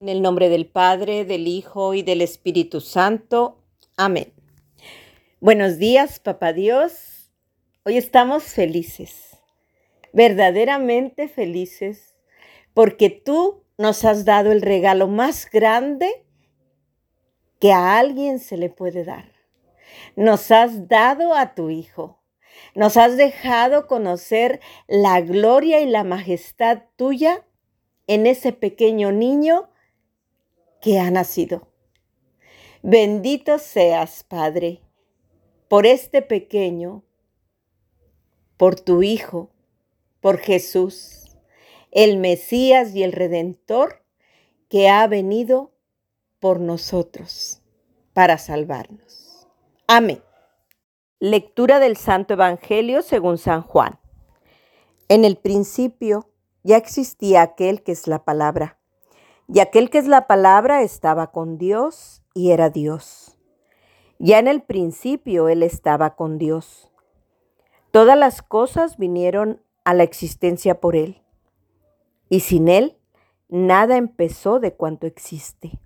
En el nombre del Padre, del Hijo y del Espíritu Santo. Amén. Buenos días, Papá Dios. Hoy estamos felices, verdaderamente felices, porque tú nos has dado el regalo más grande que a alguien se le puede dar. Nos has dado a tu Hijo. Nos has dejado conocer la gloria y la majestad tuya en ese pequeño niño que ha nacido. Bendito seas, Padre, por este pequeño, por tu Hijo, por Jesús, el Mesías y el Redentor que ha venido por nosotros para salvarnos. Amén. Lectura del Santo Evangelio según San Juan. En el principio ya existía aquel que es la palabra y aquel que es la palabra estaba con Dios y era Dios. Ya en el principio Él estaba con Dios. Todas las cosas vinieron a la existencia por Él. Y sin Él, nada empezó de cuanto existe.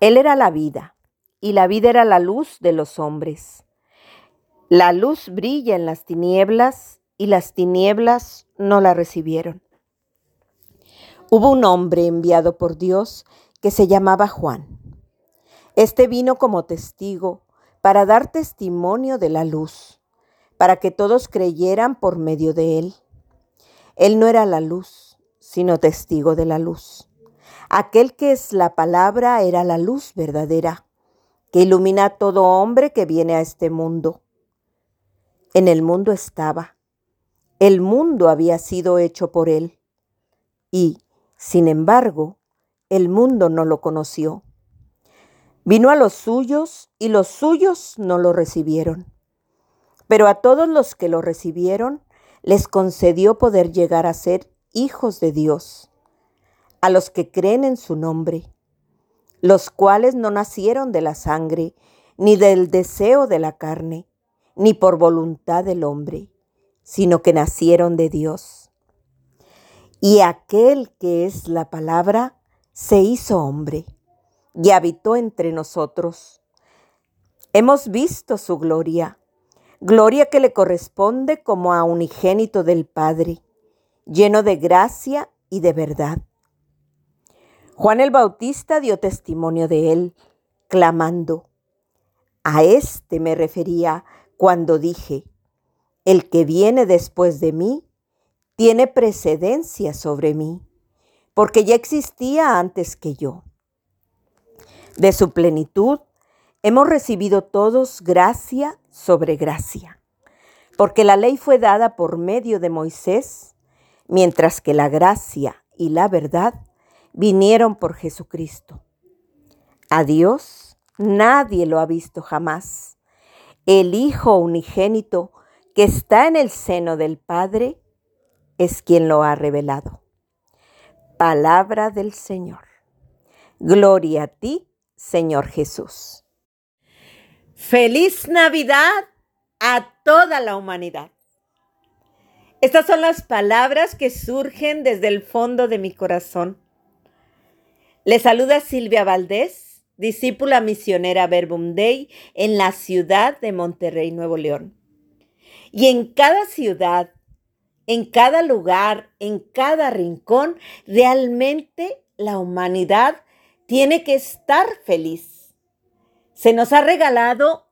Él era la vida, y la vida era la luz de los hombres. La luz brilla en las tinieblas, y las tinieblas no la recibieron. Hubo un hombre enviado por Dios que se llamaba Juan. Este vino como testigo para dar testimonio de la luz, para que todos creyeran por medio de él. Él no era la luz, sino testigo de la luz. Aquel que es la palabra era la luz verdadera, que ilumina a todo hombre que viene a este mundo. En el mundo estaba. El mundo había sido hecho por él. Y, sin embargo, el mundo no lo conoció. Vino a los suyos y los suyos no lo recibieron. Pero a todos los que lo recibieron, les concedió poder llegar a ser hijos de Dios, a los que creen en su nombre, los cuales no nacieron de la sangre, ni del deseo de la carne, ni por voluntad del hombre, sino que nacieron de Dios. Y aquel que es la palabra se hizo hombre y habitó entre nosotros. Hemos visto su gloria, gloria que le corresponde como a unigénito del Padre, lleno de gracia y de verdad. Juan el Bautista dio testimonio de él, clamando, a este me refería cuando dije, el que viene después de mí tiene precedencia sobre mí, porque ya existía antes que yo. De su plenitud hemos recibido todos gracia sobre gracia, porque la ley fue dada por medio de Moisés, mientras que la gracia y la verdad vinieron por Jesucristo. A Dios nadie lo ha visto jamás. El Hijo unigénito que está en el seno del Padre, es quien lo ha revelado. Palabra del Señor. Gloria a ti, Señor Jesús. Feliz Navidad a toda la humanidad. Estas son las palabras que surgen desde el fondo de mi corazón. Le saluda Silvia Valdés, discípula misionera Verbum Dei en la ciudad de Monterrey, Nuevo León. Y en cada ciudad en cada lugar, en cada rincón, realmente la humanidad tiene que estar feliz. Se nos ha regalado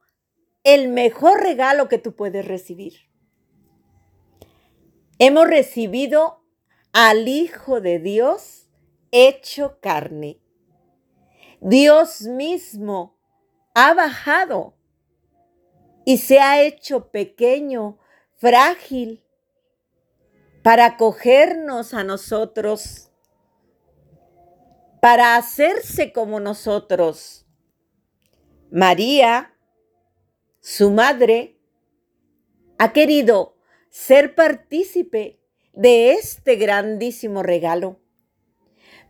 el mejor regalo que tú puedes recibir. Hemos recibido al Hijo de Dios hecho carne. Dios mismo ha bajado y se ha hecho pequeño, frágil, para acogernos a nosotros, para hacerse como nosotros. María, su madre, ha querido ser partícipe de este grandísimo regalo.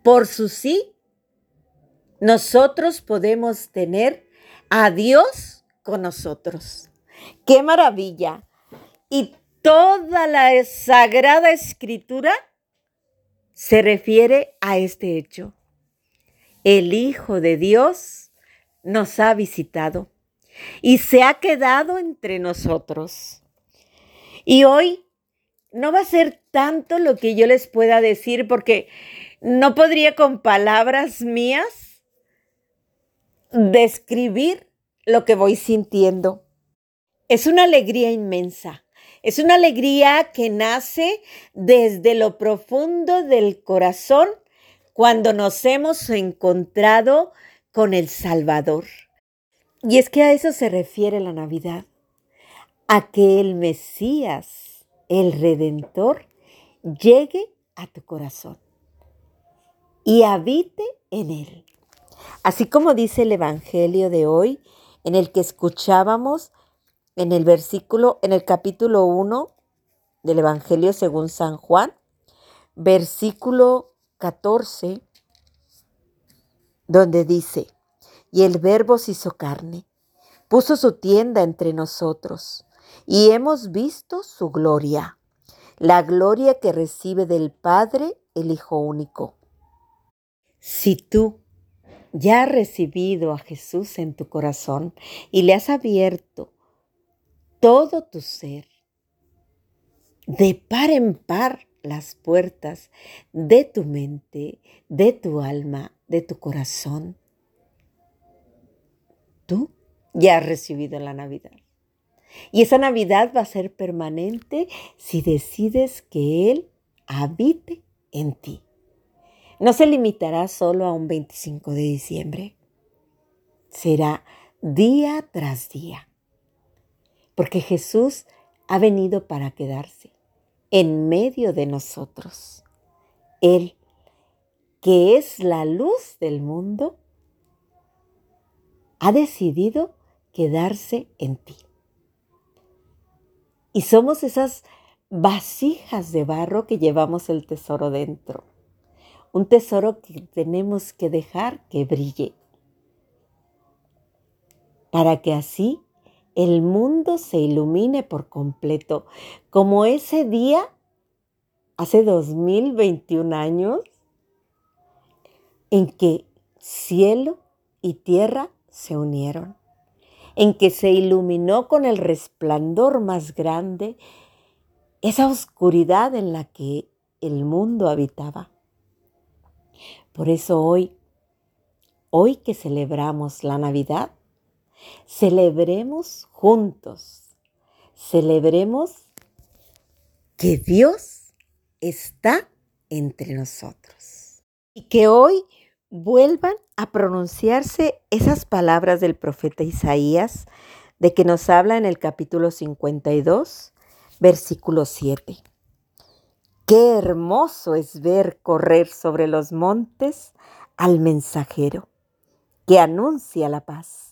Por su sí, nosotros podemos tener a Dios con nosotros. ¡Qué maravilla! Y Toda la sagrada escritura se refiere a este hecho. el Hijo de Dios nos ha visitado y se ha quedado entre nosotros. Y hoy no va a ser tanto lo que yo les pueda decir porque no podría con palabras mías describir lo que voy sintiendo. Es una alegría inmensa. Es una alegría que nace desde lo profundo del corazón cuando nos hemos encontrado con el Salvador. Y es que a eso se refiere la Navidad, a que el Mesías, el Redentor, llegue a tu corazón y habite en él. Así como dice el Evangelio de hoy, en el que escuchábamos en el versículo, en el capítulo 1 del Evangelio según San Juan, versículo 14, donde dice, y el Verbo se hizo carne, puso su tienda entre nosotros, y hemos visto su gloria, la gloria que recibe del Padre el Hijo único. Si tú ya has recibido a Jesús en tu corazón y le has abierto todo tu ser, de par en par las puertas de tu mente, de tu alma, de tu corazón, tú ya has recibido la Navidad. Y esa Navidad va a ser permanente si decides que Él habite en ti. No se limitará solo a un 25 de diciembre. Será día tras día. Porque Jesús ha venido para quedarse en medio de nosotros. Él, que es la luz del mundo, ha decidido quedarse en ti. Y somos esas vasijas de barro que llevamos el tesoro dentro. Un tesoro que tenemos que dejar que brille. Para que así el mundo se ilumine por completo, como ese día, hace 2021 años, en que cielo y tierra se unieron, en que se iluminó con el resplandor más grande esa oscuridad en la que el mundo habitaba. Por eso hoy, hoy que celebramos la Navidad, celebremos juntos, celebremos que Dios está entre nosotros. Y que hoy vuelvan a pronunciarse esas palabras del profeta Isaías de que nos habla en el capítulo 52, versículo 7. Qué hermoso es ver correr sobre los montes al mensajero que anuncia la paz,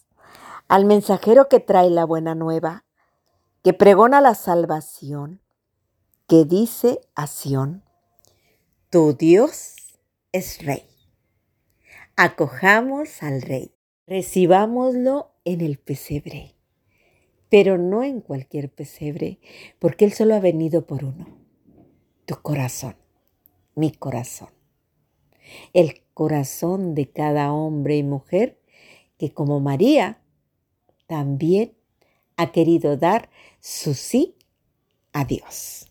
al mensajero que trae la buena nueva, que pregona la salvación, que dice a Sión, tu Dios es rey. Acojamos al rey, recibámoslo en el pesebre, pero no en cualquier pesebre, porque Él solo ha venido por uno, tu corazón, mi corazón, el corazón de cada hombre y mujer que como María también ha querido dar su sí a Dios.